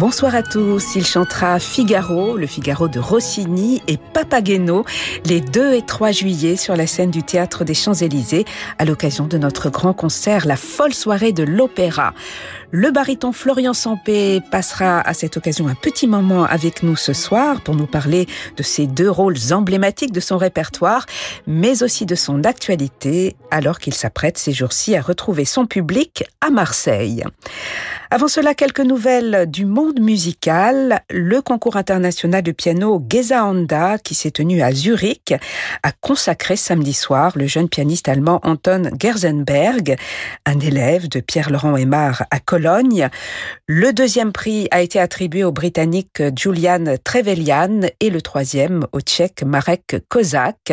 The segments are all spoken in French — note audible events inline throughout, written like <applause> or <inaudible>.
Bonsoir à tous. Il chantera Figaro, le Figaro de Rossini et Papageno les 2 et 3 juillet sur la scène du théâtre des Champs-Élysées à l'occasion de notre grand concert, la folle soirée de l'opéra. Le baryton Florian Sampé passera à cette occasion un petit moment avec nous ce soir pour nous parler de ces deux rôles emblématiques de son répertoire, mais aussi de son actualité, alors qu'il s'apprête ces jours-ci à retrouver son public à Marseille. Avant cela, quelques nouvelles du monde musical. Le concours international de piano Geza Honda, qui s'est tenu à Zurich, a consacré samedi soir le jeune pianiste allemand Anton Gerzenberg, un élève de Pierre-Laurent Aymar à Cologne. Le deuxième prix a été attribué au Britannique Julian Trevelyan et le troisième au Tchèque Marek Kozak.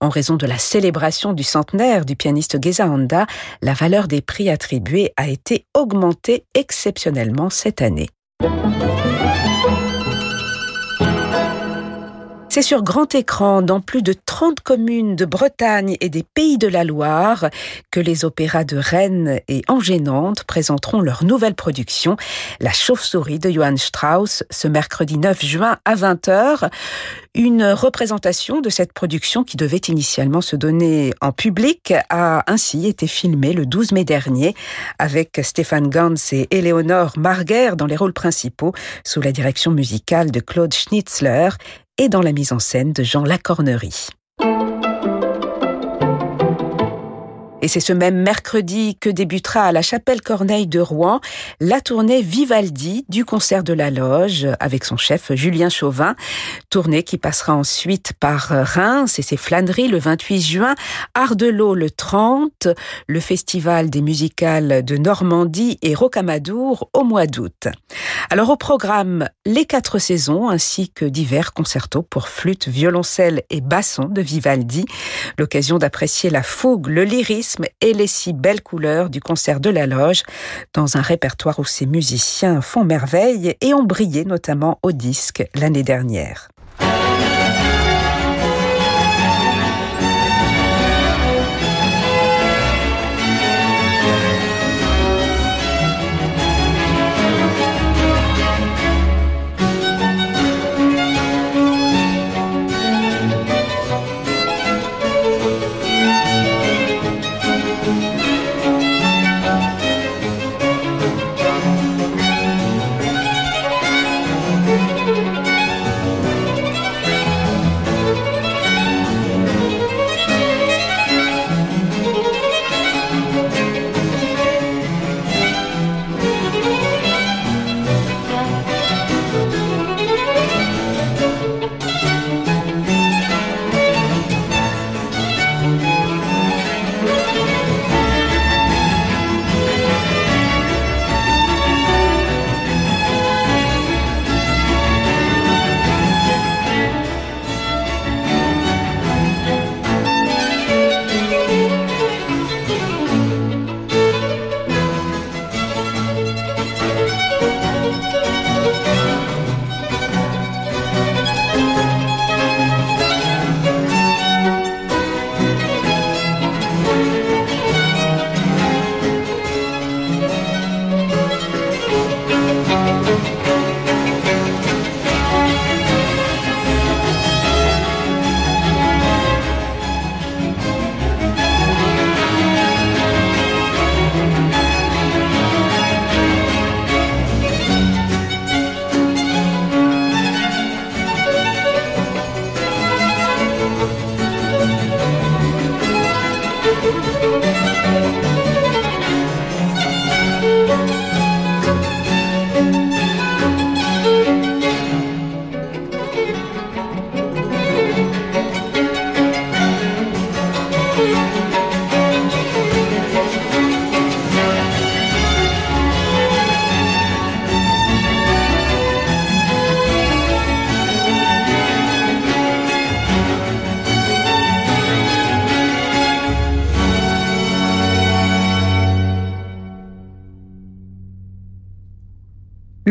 En raison de la célébration du centenaire du pianiste Geza Honda, la valeur des prix attribués a été augmentée exceptionnellement cette année. thank you C'est sur grand écran, dans plus de 30 communes de Bretagne et des pays de la Loire, que les opéras de Rennes et Angers-Nantes présenteront leur nouvelle production, La chauve-souris de Johann Strauss, ce mercredi 9 juin à 20h. Une représentation de cette production qui devait initialement se donner en public a ainsi été filmée le 12 mai dernier avec Stéphane Gans et Éléonore Marguer dans les rôles principaux sous la direction musicale de Claude Schnitzler et dans la mise en scène de Jean Lacornerie. Et c'est ce même mercredi que débutera à la Chapelle Corneille de Rouen la tournée Vivaldi du concert de la Loge avec son chef Julien Chauvin. Tournée qui passera ensuite par Reims et ses flâneries le 28 juin, Ardelot le 30, le Festival des musicales de Normandie et Rocamadour au mois d'août. Alors au programme, les quatre saisons ainsi que divers concertos pour flûte, violoncelle et basson de Vivaldi. L'occasion d'apprécier la fougue, le lyrisme et les si belles couleurs du concert de la loge dans un répertoire où ces musiciens font merveille et ont brillé notamment au disque l'année dernière.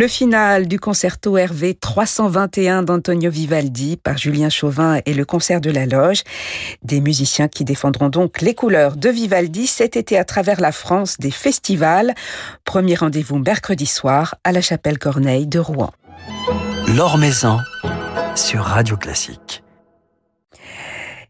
Le final du concerto Hervé 321 d'Antonio Vivaldi par Julien Chauvin et le concert de la loge. Des musiciens qui défendront donc les couleurs de Vivaldi cet été à travers la France des festivals. Premier rendez-vous mercredi soir à la chapelle Corneille de Rouen. L'Or Maison sur Radio Classique.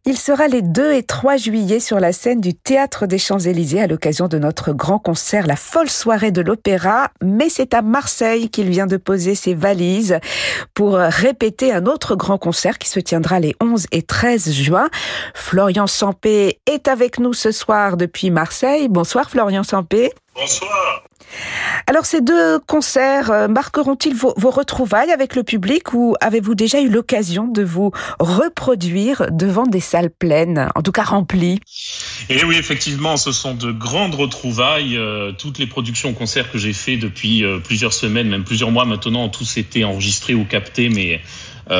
Il sera les 2 et 3 juillet sur la scène du Théâtre des Champs-Élysées à l'occasion de notre grand concert La folle soirée de l'opéra, mais c'est à Marseille qu'il vient de poser ses valises pour répéter un autre grand concert qui se tiendra les 11 et 13 juin. Florian Sampé est avec nous ce soir depuis Marseille. Bonsoir Florian Sampé. Bonsoir. Alors ces deux concerts euh, marqueront-ils vos, retrouvailles avec le public ou avez-vous déjà eu l'occasion de vous reproduire devant des salles pleines, en tout cas remplies? Et eh oui, effectivement, ce sont de grandes retrouvailles. Euh, toutes les productions concerts que j'ai fait depuis euh, plusieurs semaines, même plusieurs mois maintenant, ont tous été enregistrés ou captés, mais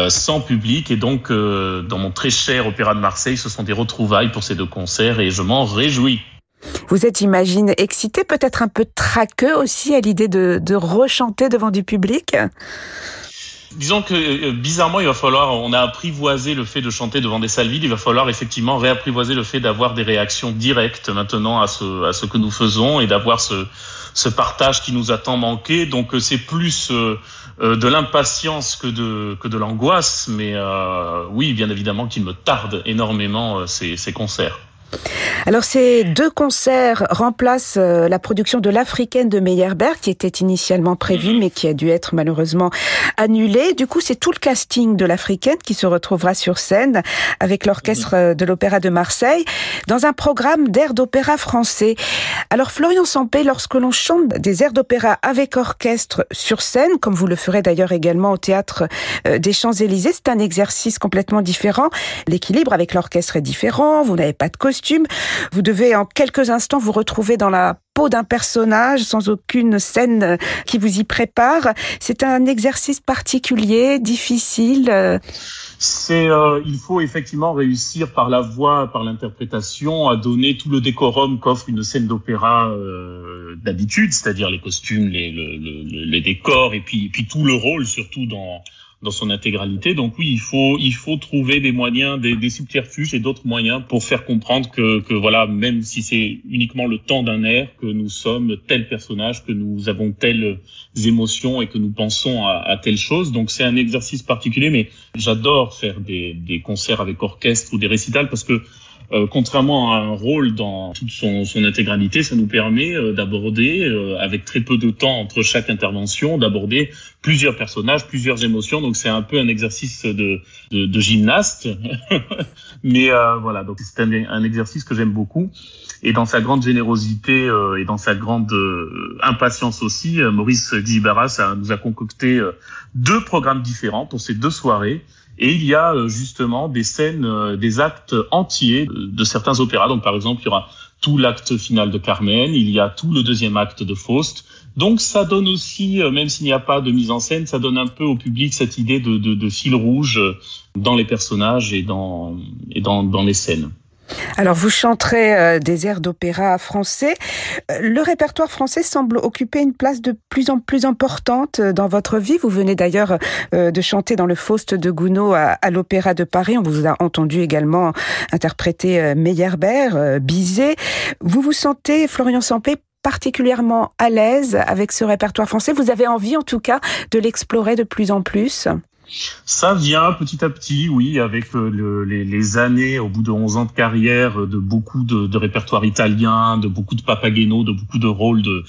sans public. Et donc, dans mon très cher Opéra de Marseille, ce sont des retrouvailles pour ces deux concerts et je m'en réjouis. Vous êtes, j'imagine, excité, peut-être un peu traqueux aussi à l'idée de, de rechanter devant du public Disons que euh, bizarrement, il va falloir, on a apprivoisé le fait de chanter devant des salles vides, il va falloir effectivement réapprivoiser le fait d'avoir des réactions directes maintenant à ce, à ce que nous faisons et d'avoir ce, ce partage qui nous a tant manqué. Donc euh, c'est plus euh, de l'impatience que de, que de l'angoisse, mais oui, bien évidemment qu'il me tarde énormément ces, ces concerts. Alors ces deux concerts remplacent euh, la production de l'Africaine de Meyerberg qui était initialement prévue mais qui a dû être malheureusement annulée. Du coup, c'est tout le casting de l'Africaine qui se retrouvera sur scène avec l'orchestre euh, de l'Opéra de Marseille dans un programme d'air d'opéra français. Alors Florian Sampé, lorsque l'on chante des airs d'opéra avec orchestre sur scène, comme vous le ferez d'ailleurs également au théâtre euh, des Champs-Élysées, c'est un exercice complètement différent. L'équilibre avec l'orchestre est différent, vous n'avez pas de costume vous devez en quelques instants vous retrouver dans la peau d'un personnage sans aucune scène qui vous y prépare. C'est un exercice particulier, difficile. C'est, euh, il faut effectivement réussir par la voix, par l'interprétation, à donner tout le décorum qu'offre une scène d'opéra euh, d'habitude, c'est-à-dire les costumes, les, décors et puis tout le rôle surtout dans dans son intégralité. Donc oui, il faut il faut trouver des moyens, des, subterfuges et d'autres moyens pour faire comprendre que, que voilà, même si c'est uniquement le temps d'un air, que nous sommes tel personnage, que nous avons telles émotions et que nous pensons à, à telle chose. Donc c'est un exercice particulier, mais j'adore faire des, des concerts avec orchestre ou des récitals parce que euh, contrairement à un rôle dans toute son, son intégralité, ça nous permet euh, d'aborder, euh, avec très peu de temps entre chaque intervention, d'aborder plusieurs personnages, plusieurs émotions. Donc c'est un peu un exercice de, de, de gymnaste. <laughs> Mais voilà, donc c'est un, un, exercice que j'aime beaucoup. Et dans sa grande générosité et dans sa grande impatience aussi, Maurice Djibaras nous a concocté deux programmes différents pour ces deux soirées. Et il y a euh, justement des scènes, euh, des actes entiers de certains opéras. Donc par exemple, il y aura tout l'acte final de Carmen, il y a tout le deuxième acte de Faust. Donc ça donne aussi, euh, même s'il n'y a pas de mise en scène, ça donne un peu au public cette idée de, de, de fil rouge dans les personnages et dans, et dans, dans les scènes. Alors vous chanterez euh, des airs d'opéra français. Euh, le répertoire français semble occuper une place de plus en plus importante euh, dans votre vie. Vous venez d'ailleurs de chanter dans le Faust de Gounod à, l'Opéra de Paris. On vous a entendu également interpréter Meyerbeer, Bizet. Vous vous sentez, Florian Sampé, particulièrement à l'aise avec ce répertoire français? Vous avez envie en tout cas de l'explorer de plus en plus? Ça vient petit à petit, oui, avec euh, le, les, années, au bout de 11 ans de carrière, de beaucoup de, de répertoires italiens, de beaucoup de Papageno, de beaucoup de rôles de,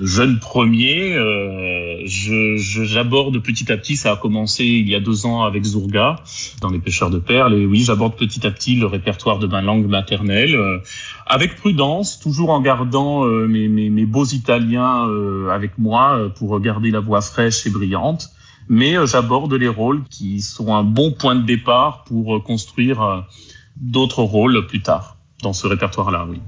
jeunes premiers. Euh, j'aborde petit à petit, ça a commencé il y a deux ans avec Zurga, dans Les Pêcheurs de Perles, et oui, j'aborde petit à petit le répertoire de ma langue maternelle, euh, avec prudence, toujours en gardant euh, mes, mes, mes, beaux Italiens avec moi pour garder la voix fraîche et brillante mais euh, j'aborde les rôles qui sont un bon point de départ pour euh, construire euh, d'autres rôles plus tard dans ce répertoire-là, oui.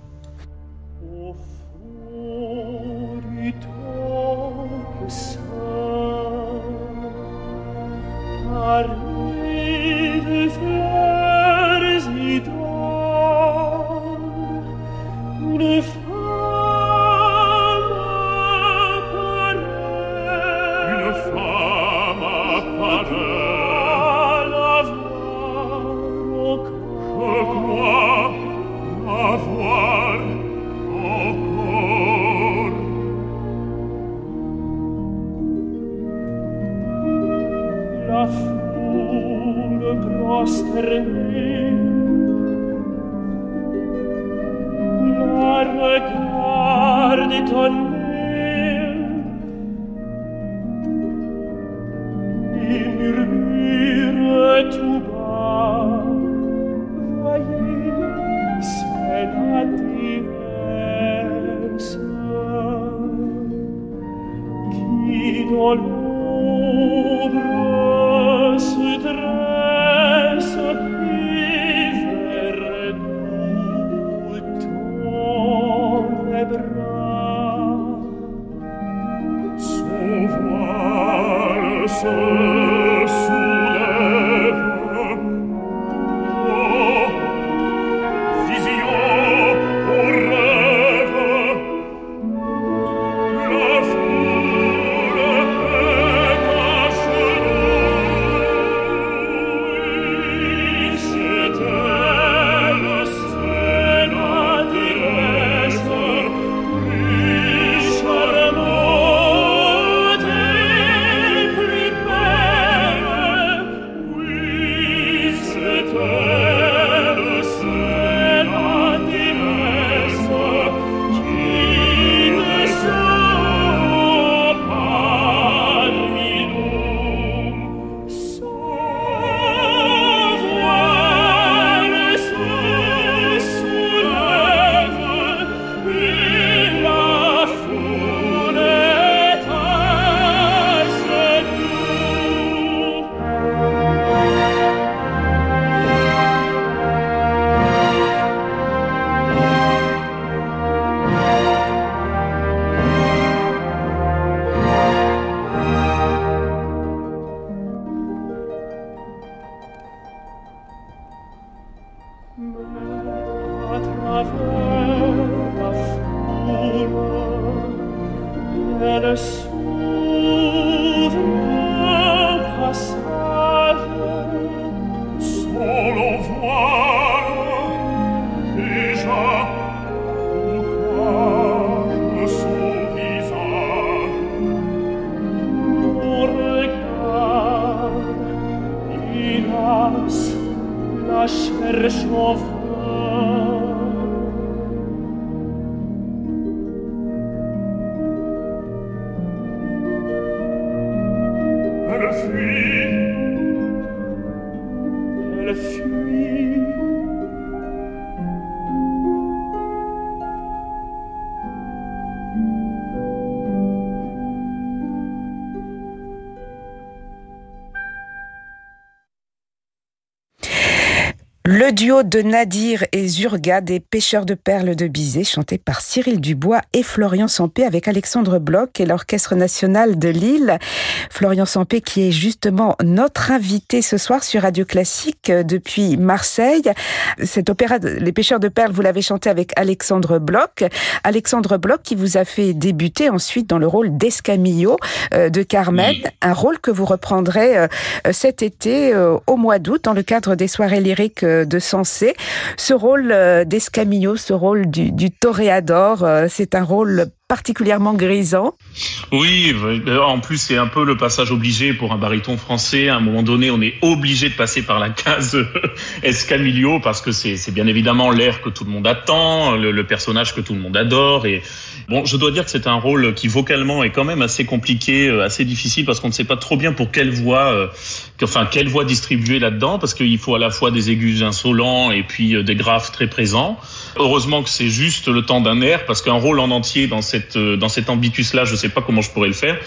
Duo de Nadir et Zurga des pêcheurs de perles de Bizet, chanté par Cyril Dubois et Florian Sampé avec Alexandre Bloch et l'Orchestre national de Lille. Florian Sampé qui est justement notre invité ce soir sur Radio Classique euh, depuis Marseille. Cet opéra Les pêcheurs de perles, vous l'avez chanté avec Alexandre Bloch. Alexandre Bloch qui vous a fait débuter ensuite dans le rôle d'Escamillo euh, de Carmen, un rôle que vous reprendrez euh, cet été au mois d'août dans le cadre des soirées lyriques de Ce rôle euh, d'Escamillo, ce rôle du, du toréador, euh, c'est un rôle particulièrement grisant. Oui, en plus c'est un peu le passage obligé pour un baryton français. À un moment donné, on est obligé de passer par la case <laughs> Escamillo parce que c'est bien évidemment l'air que tout le monde attend, le, personnage que tout le monde adore. Et bon, je dois dire que c'est un rôle qui vocalement est quand même assez compliqué, euh, assez difficile parce qu'on ne sait pas trop bien pour quelle voix, euh, enfin quelle voix distribuer là-dedans parce qu'il faut à la fois des aigus insolents et puis euh, des graves très présents. Heureusement que c'est juste le temps d'un air parce qu'un rôle en entier dans cette euh, dans cet ambitus-là, je ne sais pas comment je pourrais le faire.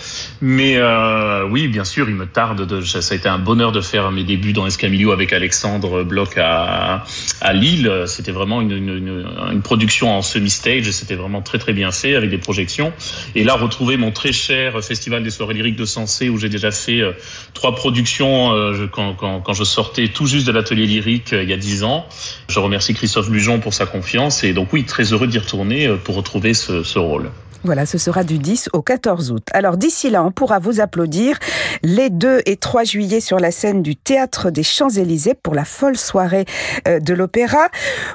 Mais euh, oui, bien sûr, il me tarde. De, ça a été un bonheur de faire mes débuts dans Escamillo avec Alexandre Bloch à, à Lille. C'était vraiment une, une, une, production en semi-stage. C'était vraiment très très bien fait avec des projections. Et là, retrouver mon très cher Festival des soirées lyriques de Sensé où j'ai déjà fait euh, trois productions euh, quand, quand, quand, je sortais tout juste de l'atelier lyrique il y a dix ans. Je remercie Christophe Lujon pour sa confiance et donc oui, très heureux d'y retourner pour retrouver ce, ce rôle. Voilà, ce sera du 10 au 14 août. Alors d'ici là, on pourra vous applaudir les 2 et 3 juillet sur la scène du Théâtre des Champs-Élysées pour la folle soirée euh, de l'opéra.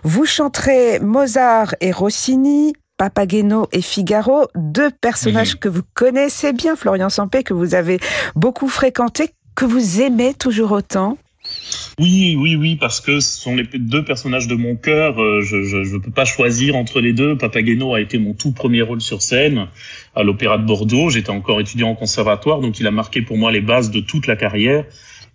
Vous chanterez Mozart et Rossini, Papageno et Figaro, deux personnages que vous connaissez bien, Florian Sampé, que vous avez beaucoup fréquenté, que vous aimez toujours autant. Oui, oui, oui, parce que ce sont les deux personnages de mon cœur. Euh, je ne peux pas choisir entre les deux. Papageno a été mon tout premier rôle sur scène à l'Opéra de Bordeaux. J'étais encore étudiant en conservatoire, donc il a marqué pour moi les bases de toute la carrière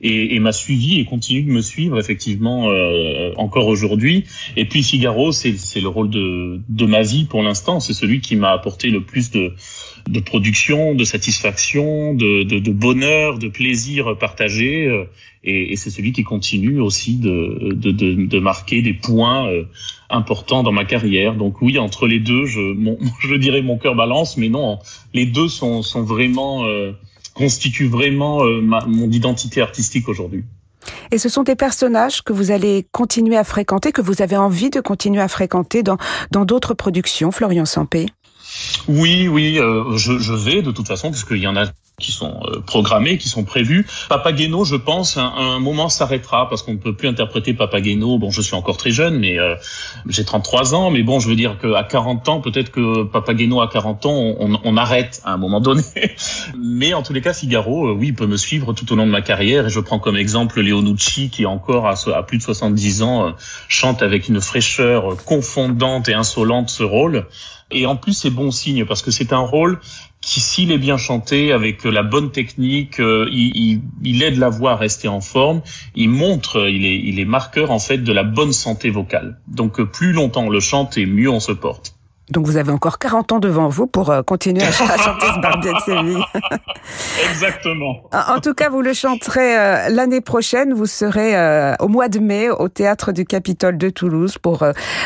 et, et m'a suivi et continue de me suivre effectivement euh, encore aujourd'hui. Et puis Figaro, c'est le rôle de, de ma vie pour l'instant. C'est celui qui m'a apporté le plus de, de production, de satisfaction, de, de, de bonheur, de plaisir partagé. Euh, et, et c'est celui qui continue aussi de, de, de, marquer des points euh, importants dans ma carrière. Donc oui, entre les deux, je, <laughs> je dirais mon cœur balance, mais non, les deux sont, sont vraiment constitue vraiment euh, mon identité artistique aujourd'hui. Et ce sont des personnages que vous allez continuer à fréquenter, que vous avez envie de continuer à fréquenter dans dans d'autres productions, Florian Sampé? Oui, oui, euh, je, je, vais de toute façon, puisqu'il y en a qui sont euh, programmés, qui sont prévus. Papageno, je pense, à un moment s'arrêtera parce qu'on ne peut plus interpréter Papageno. Bon, je suis encore très jeune, mais euh, j'ai 33 ans. Mais bon, je veux dire qu'à 40 ans, peut-être que Papageno à 40 ans, on, on, arrête à un moment donné. <laughs> mais en tous les cas, Figaro, euh, oui, peut me suivre tout au long de ma carrière. Et je prends comme exemple Leonucci, qui encore à, à plus de 70 ans chante avec une fraîcheur confondante et insolente ce rôle. Et en plus, c'est bon signe parce que c'est un rôle qui, s'il est bien chanté, avec la bonne technique, euh, il, aide la voix à rester en forme. Il montre, il est, il est marqueur en fait de la bonne santé vocale. Donc plus longtemps on le chante et mieux on se porte. Donc vous avez encore 40 ans devant vous pour euh, continuer à, <laughs> chanter ce Barbier de Séville. Exactement. En tout cas, vous le chanterez euh, l'année prochaine. Vous serez euh, au mois de mai au théâtre du Capitole de Toulouse pour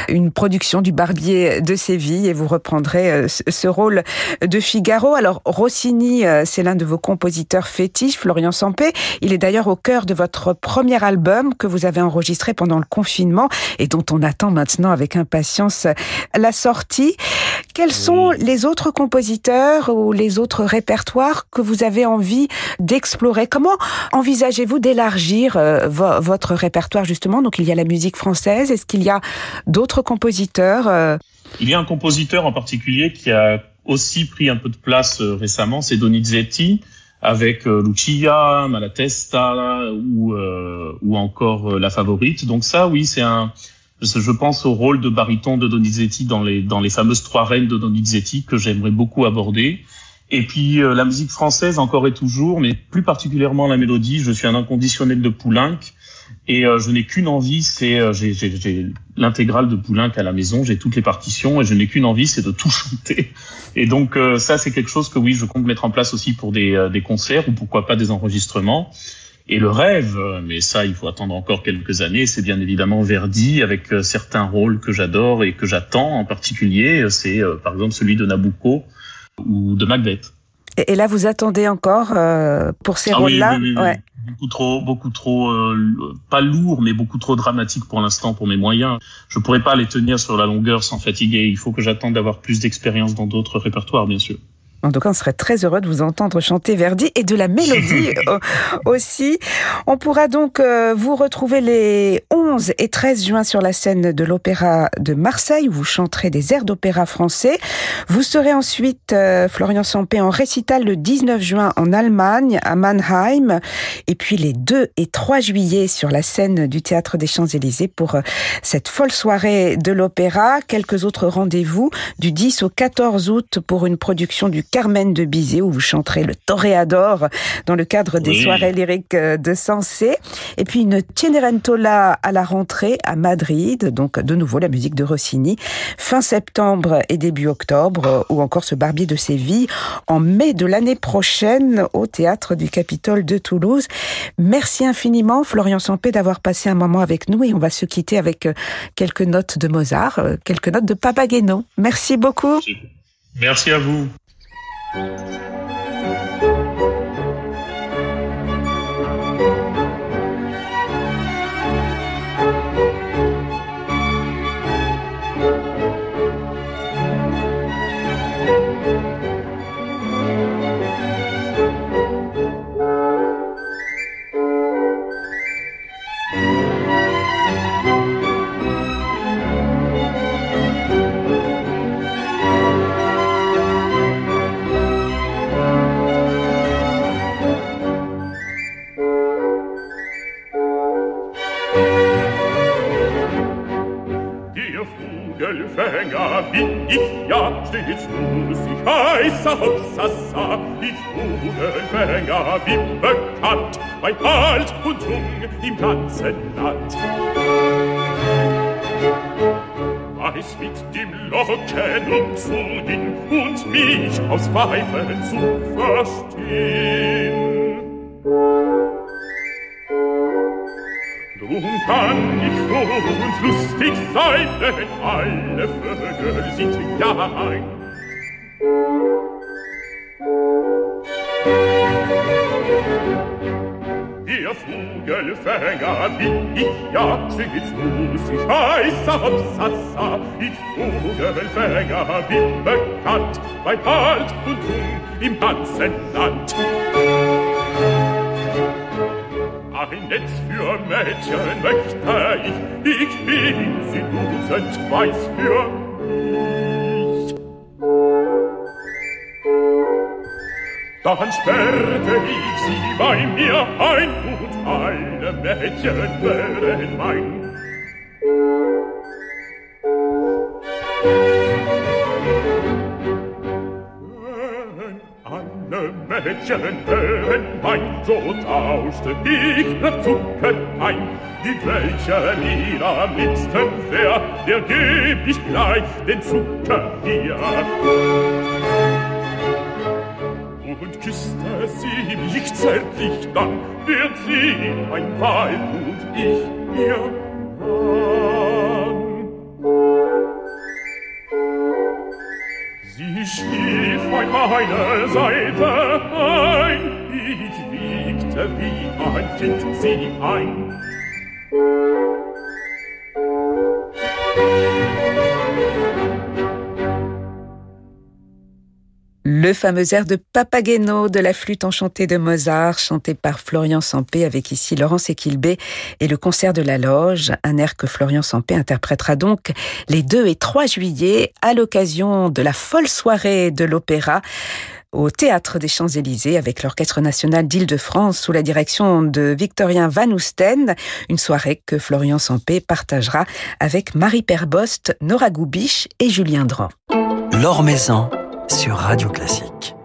une production du Barbier de Séville et vous reprendrez ce rôle de Figaro. Alors Rossini, c'est l'un de vos compositeurs fétiches, Florian Sampé. Il est d'ailleurs au cœur de votre premier album que vous avez enregistré pendant le confinement et dont on attend maintenant avec impatience la sortie. Quels sont les autres compositeurs ou les autres répertoires que vous avez envie d'explorer? Comment envisagez-vous d'élargir euh, votre répertoire justement? Donc il y a la musique française. Est-ce qu'il y a d'autres compositeurs euh? Il y a un compositeur en particulier qui a aussi pris un peu de place euh, récemment, c'est Donizetti avec Lucia, Malatesta ou, ou encore La Favorite. Donc ça, oui, c'est un, je pense au rôle de baryton de Donizetti dans les, dans les fameuses trois reines de Donizetti que j'aimerais beaucoup aborder. Et puis euh, la musique française encore et toujours, mais plus particulièrement la mélodie. Je suis un inconditionnel de Poulenc et euh, je n'ai qu'une envie, c'est euh, j'ai l'intégrale de Poulenc à la maison, j'ai toutes les partitions et je n'ai qu'une envie, c'est de tout <laughs> chanter. Et donc ça c'est quelque chose que oui je compte mettre en place aussi pour des, des concerts ou pourquoi pas des enregistrements. Et le rêve, mais ça, il faut attendre encore quelques années, c'est bien évidemment Verdi avec euh, certains rôles que j'adore et que j'attends en particulier. C'est euh, par exemple celui de Nabucco ou de Macbeth. Et là, vous attendez encore euh, pour ces ah rôles-là ouais. Beaucoup trop, beaucoup trop, pas lourd, mais beaucoup trop dramatique pour l'instant pour mes moyens. Je pourrais pas les tenir sur la longueur sans fatiguer. Il faut que j'attende d'avoir plus d'expérience dans d'autres répertoires, bien sûr. En tout cas, on serait très heureux de vous entendre chanter Verdi et de la mélodie <laughs> aussi. On pourra donc euh, vous retrouver les 11 et 13 juin sur la scène de l'Opéra de Marseille où vous chanterez des airs d'opéra français. Vous serez ensuite, euh, Florian Sampé, en récital le 19 juin en Allemagne, à Mannheim. Et puis les 2 et 3 juillet sur la scène du Théâtre des Champs-Élysées pour cette folle soirée de l'opéra. Quelques autres rendez-vous du 10 au 14 août pour une production du Carmen de Bizet, où vous chanterez le Toréador dans le cadre des soirées lyriques euh, de Sensé. Et puis une Cenerentola à la rentrée à Madrid, donc de nouveau la musique de Rossini, fin septembre et début octobre, ou encore ce Barbier de Séville en mai de l'année prochaine au théâtre du Capitole de Toulouse. Merci infiniment, Florian Sampé, d'avoir passé un moment avec nous et on va se quitter avec euh, quelques notes de Mozart, euh, quelques notes de Papageno. Merci beaucoup. Merci à vous. Land. Weiß mit dem Locken Zungen und mich aus Pfeifen zu verstehen. Drum kann ich froh und lustig sein, denn alle Vögel sind ja ein. Vogelfänger bin ich ja, stets muss ich heißer Hopsassa. Ich Vogelfänger bin bekannt, bei Alt und Jung im ganzen Land. ein Netz für Mädchen möchte ich, ich bin sie dutzend weiß für mich. Dann sperrte ich sie bei mir ein alle Mädchen wären mein. Mädchen wären mein, so tauschte ich nach Zucker ein. Die welche mir am liebsten wär, der geb ich gleich den Zucker hier. Küsste sie mich zärtlich, dann wird sie mein Weib und ich ihr Mann. Sie schlief an meiner Seite ein, ich wiegte wie ein Kind sie ein. Le fameux air de Papageno de la flûte enchantée de Mozart, chanté par Florian Sampé avec ici Laurence Equilbé et le concert de la loge, un air que Florian Sampé interprétera donc les 2 et 3 juillet à l'occasion de la folle soirée de l'opéra au Théâtre des Champs-Élysées avec l'Orchestre national d'Île-de-France sous la direction de Victorien Van Ousten, une soirée que Florian Sampé partagera avec Marie Perbost, Nora Goubiche et Julien Dran. L'Or Maison sur Radio Classique.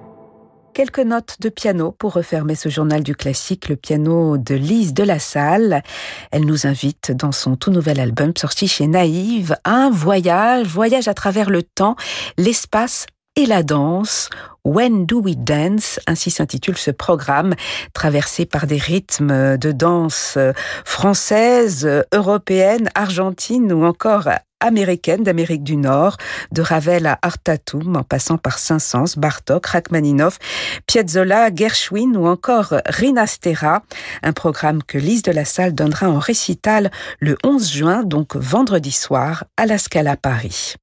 Quelques notes de piano pour refermer ce journal du classique, le piano de Lise de la Salle. Elle nous invite dans son tout nouvel album sorti chez Naïve à un voyage, voyage à travers le temps, l'espace et la danse. When Do We Dance, ainsi s'intitule ce programme, traversé par des rythmes de danse française, européenne, argentine ou encore américaine d'Amérique du Nord, de Ravel à Artatum, en passant par Saint-Saëns, Bartok, Rachmaninoff, Piazzolla, Gershwin ou encore Rina Stera. Un programme que Lise de la Salle donnera en récital le 11 juin, donc vendredi soir, à la Scala Paris.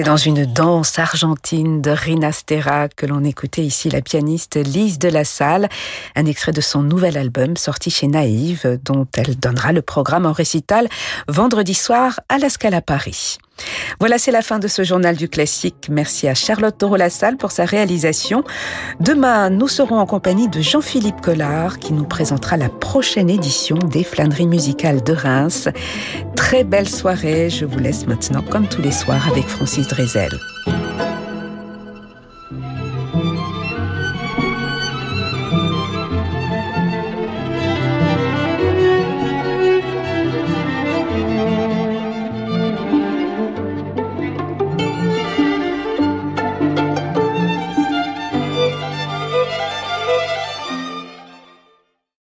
C'est dans une danse argentine de Rina Stera que l'on écoutait ici la pianiste Lise de la Salle, un extrait de son nouvel album sorti chez Naïve, dont elle donnera le programme en récital vendredi soir à la Scala Paris. Voilà, c'est la fin de ce journal du classique. Merci à Charlotte Toro-Lassalle pour sa réalisation. Demain, nous serons en compagnie de Jean-Philippe Collard qui nous présentera la prochaine édition des flâneries musicales de Reims. Très belle soirée. Je vous laisse maintenant, comme tous les soirs, avec Francis Drezel.